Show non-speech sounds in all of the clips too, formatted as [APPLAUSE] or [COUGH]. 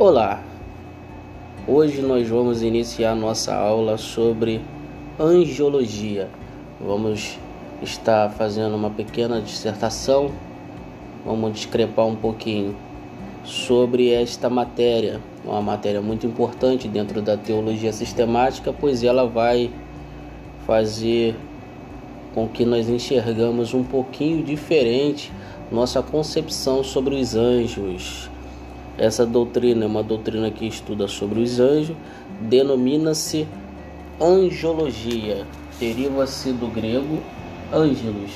Olá! Hoje nós vamos iniciar nossa aula sobre angiologia. Vamos estar fazendo uma pequena dissertação, vamos discrepar um pouquinho sobre esta matéria, uma matéria muito importante dentro da teologia sistemática, pois ela vai fazer com que nós enxergamos um pouquinho diferente nossa concepção sobre os anjos. Essa doutrina é uma doutrina que estuda sobre os anjos, denomina-se angiologia, deriva-se do grego ângelos.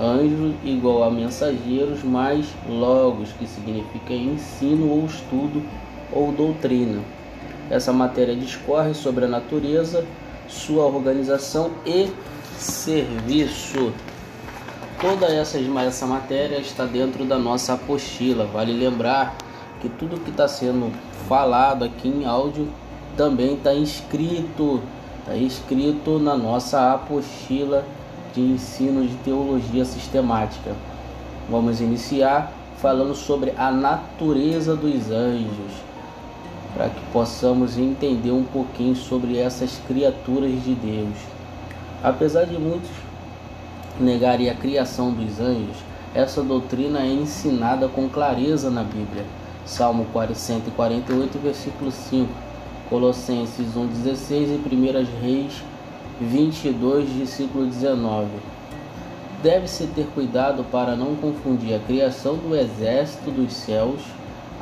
Anjo igual a mensageiros, mais logos, que significa ensino ou estudo ou doutrina. Essa matéria discorre sobre a natureza, sua organização e serviço. Toda essa, essa matéria está dentro da nossa apostila. Vale lembrar que tudo que está sendo falado aqui em áudio também está escrito, está escrito na nossa apostila de ensino de teologia sistemática. Vamos iniciar falando sobre a natureza dos anjos, para que possamos entender um pouquinho sobre essas criaturas de Deus. Apesar de muitos negarem a criação dos anjos, essa doutrina é ensinada com clareza na Bíblia. Salmo 148, versículo 5, Colossenses 1,16 e 1 Reis 22, versículo 19. Deve-se ter cuidado para não confundir a criação do exército dos céus,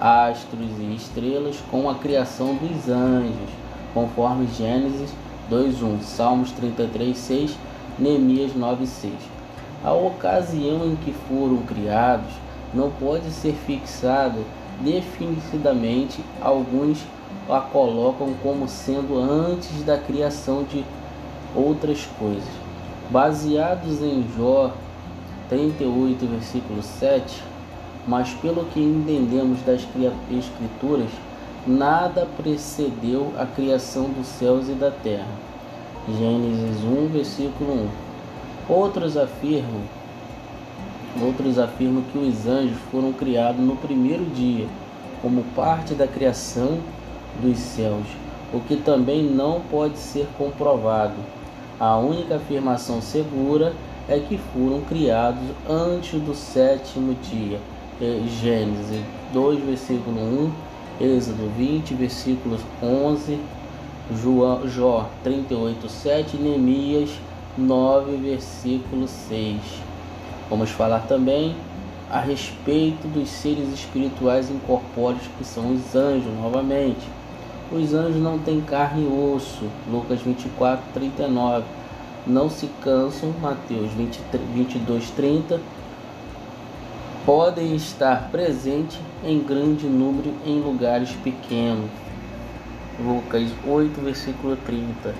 astros e estrelas, com a criação dos anjos, conforme Gênesis 2:1, Salmos 33:6, Neemias 9:6. A ocasião em que foram criados não pode ser fixada definitivamente. Alguns a colocam como sendo antes da criação de outras coisas. Baseados em Jó 38, versículo 7, mas pelo que entendemos das Escrituras, nada precedeu a criação dos céus e da terra. Gênesis 1, versículo 1. Outros afirmam, outros afirmam que os anjos foram criados no primeiro dia, como parte da criação dos céus, o que também não pode ser comprovado. A única afirmação segura é que foram criados antes do sétimo dia. É Gênesis 2, versículo 1, Êxodo 20, versículos 11, João, Jó 38, 7, Neemias 9, versículo 6. Vamos falar também a respeito dos seres espirituais incorpóreos que são os anjos, novamente. Os anjos não têm carne e osso. Lucas 24, 39. Não se cansam. Mateus 20, 22, 30. Podem estar presentes em grande número em lugares pequenos. Lucas 8, versículo 30.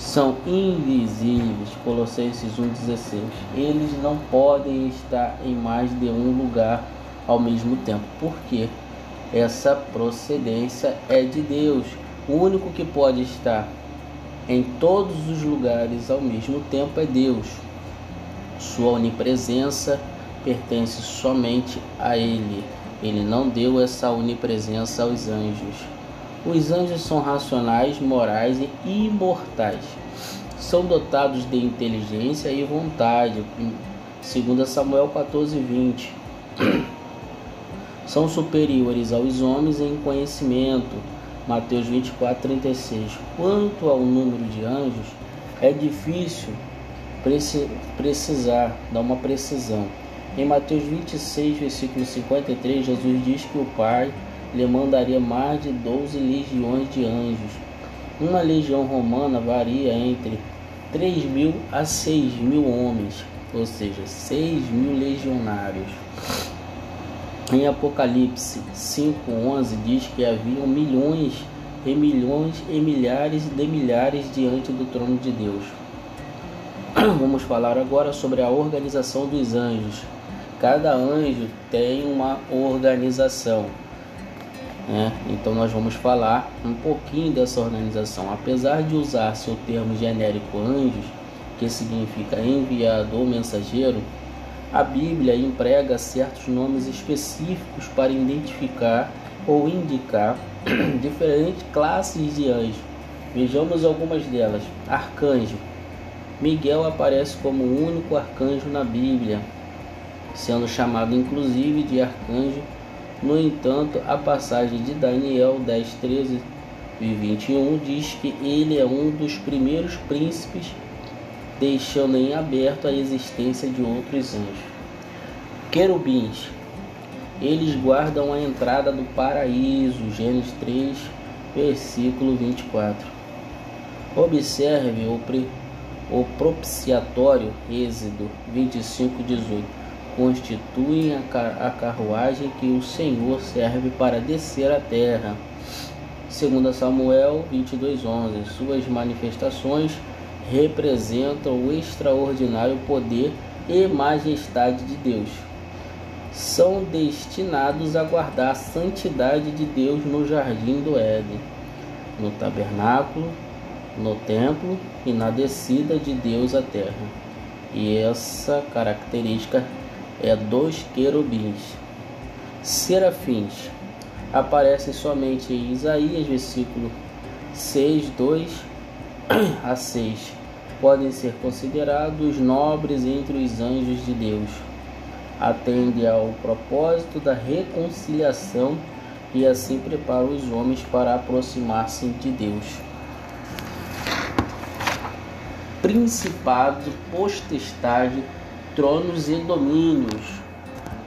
São invisíveis. Colossenses 1,16. Eles não podem estar em mais de um lugar ao mesmo tempo. Por quê? essa procedência é de Deus. O único que pode estar em todos os lugares ao mesmo tempo é Deus. Sua onipresença pertence somente a Ele. Ele não deu essa onipresença aos anjos. Os anjos são racionais, morais e imortais. São dotados de inteligência e vontade, segundo Samuel 14, 20 são superiores aos homens em conhecimento. Mateus 24, 36. Quanto ao número de anjos, é difícil precisar, dar uma precisão. Em Mateus 26, versículo 53, Jesus diz que o Pai lhe mandaria mais de 12 legiões de anjos. Uma legião romana varia entre 3 mil a 6 mil homens, ou seja, 6 mil legionários. Em Apocalipse 5:11 diz que haviam milhões e milhões e milhares de milhares diante do trono de Deus. [CLEARS THROAT] Vamos falar agora sobre a organização dos anjos. Cada anjo tem uma organização. Né? Então nós vamos falar um pouquinho dessa organização. Apesar de usar-se o termo genérico anjos, que significa enviado ou mensageiro, a Bíblia emprega certos nomes específicos para identificar ou indicar [COUGHS] diferentes classes de anjos. Vejamos algumas delas. Arcanjo. Miguel aparece como o único arcanjo na Bíblia, sendo chamado inclusive de arcanjo. No entanto, a passagem de Daniel 10, 13 e 21 diz que ele é um dos primeiros príncipes, deixando em aberto a existência de outros anjos. Querubins. Eles guardam a entrada do paraíso, Gênesis 3, versículo 24. Observe o, o propiciatório, Êxodo 25, 18. Constituem a, carruagem que o Senhor serve para descer a terra. 2 Samuel 22, 11. Suas manifestações representam o extraordinário poder e majestade de Deus são destinados a guardar a santidade de Deus no jardim do Éden, no tabernáculo, no templo e na descida de Deus à terra. E essa característica é dos querubins. Serafins aparecem somente em Isaías, versículo 6, 2 a 6. Podem ser considerados nobres entre os anjos de Deus atende ao propósito da reconciliação e assim prepara os homens para aproximar-se de Deus. Principado, potestade, tronos e domínios.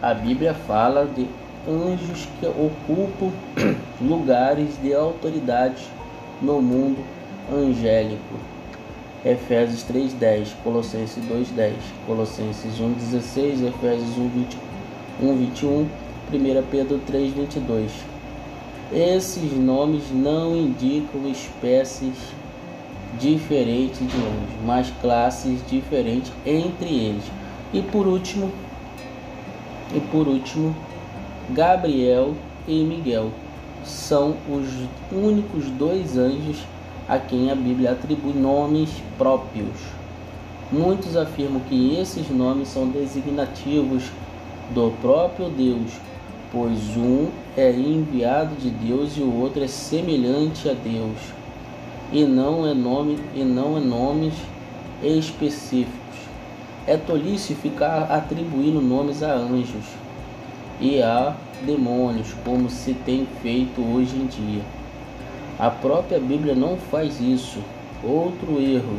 A Bíblia fala de anjos que ocupam [CLEARS THROAT] lugares de autoridade no mundo angélico. Efésios 3:10, Colossenses 2:10, Colossenses 1:16, Efésios 1:21, 1 Pedro 3:22. Esses nomes não indicam espécies diferentes de anjos, mas classes diferentes entre eles. E por último, e por último, Gabriel e Miguel são os únicos dois anjos a quem a Bíblia atribui nomes próprios. Muitos afirmam que esses nomes são designativos do próprio Deus, pois um é enviado de Deus e o outro é semelhante a Deus, e não é nome e não é nomes específicos. É tolice ficar atribuindo nomes a anjos e a demônios, como se tem feito hoje em dia. A própria Bíblia não faz isso. Outro erro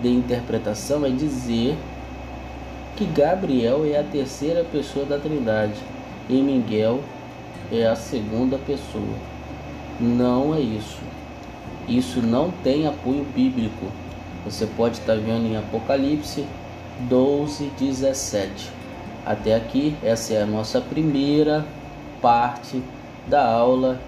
de interpretação é dizer que Gabriel é a terceira pessoa da Trindade e Miguel é a segunda pessoa. Não é isso. Isso não tem apoio bíblico. Você pode estar vendo em Apocalipse 12, 17. Até aqui, essa é a nossa primeira parte da aula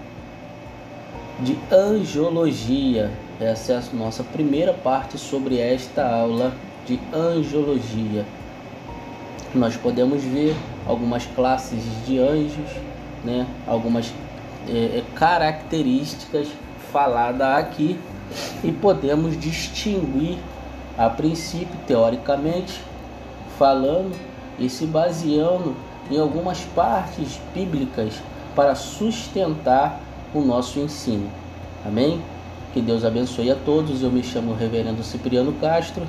de angiologia. Essa é a nossa primeira parte sobre esta aula de angiologia. Nós podemos ver algumas classes de anjos, né? algumas é, é características faladas aqui e podemos distinguir a princípio, teoricamente, falando e se baseando em algumas partes bíblicas para sustentar o nosso ensino. Amém? Que Deus abençoe a todos. Eu me chamo Reverendo Cipriano Castro.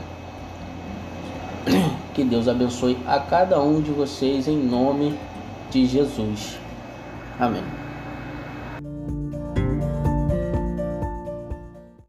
Que Deus abençoe a cada um de vocês em nome de Jesus. Amém.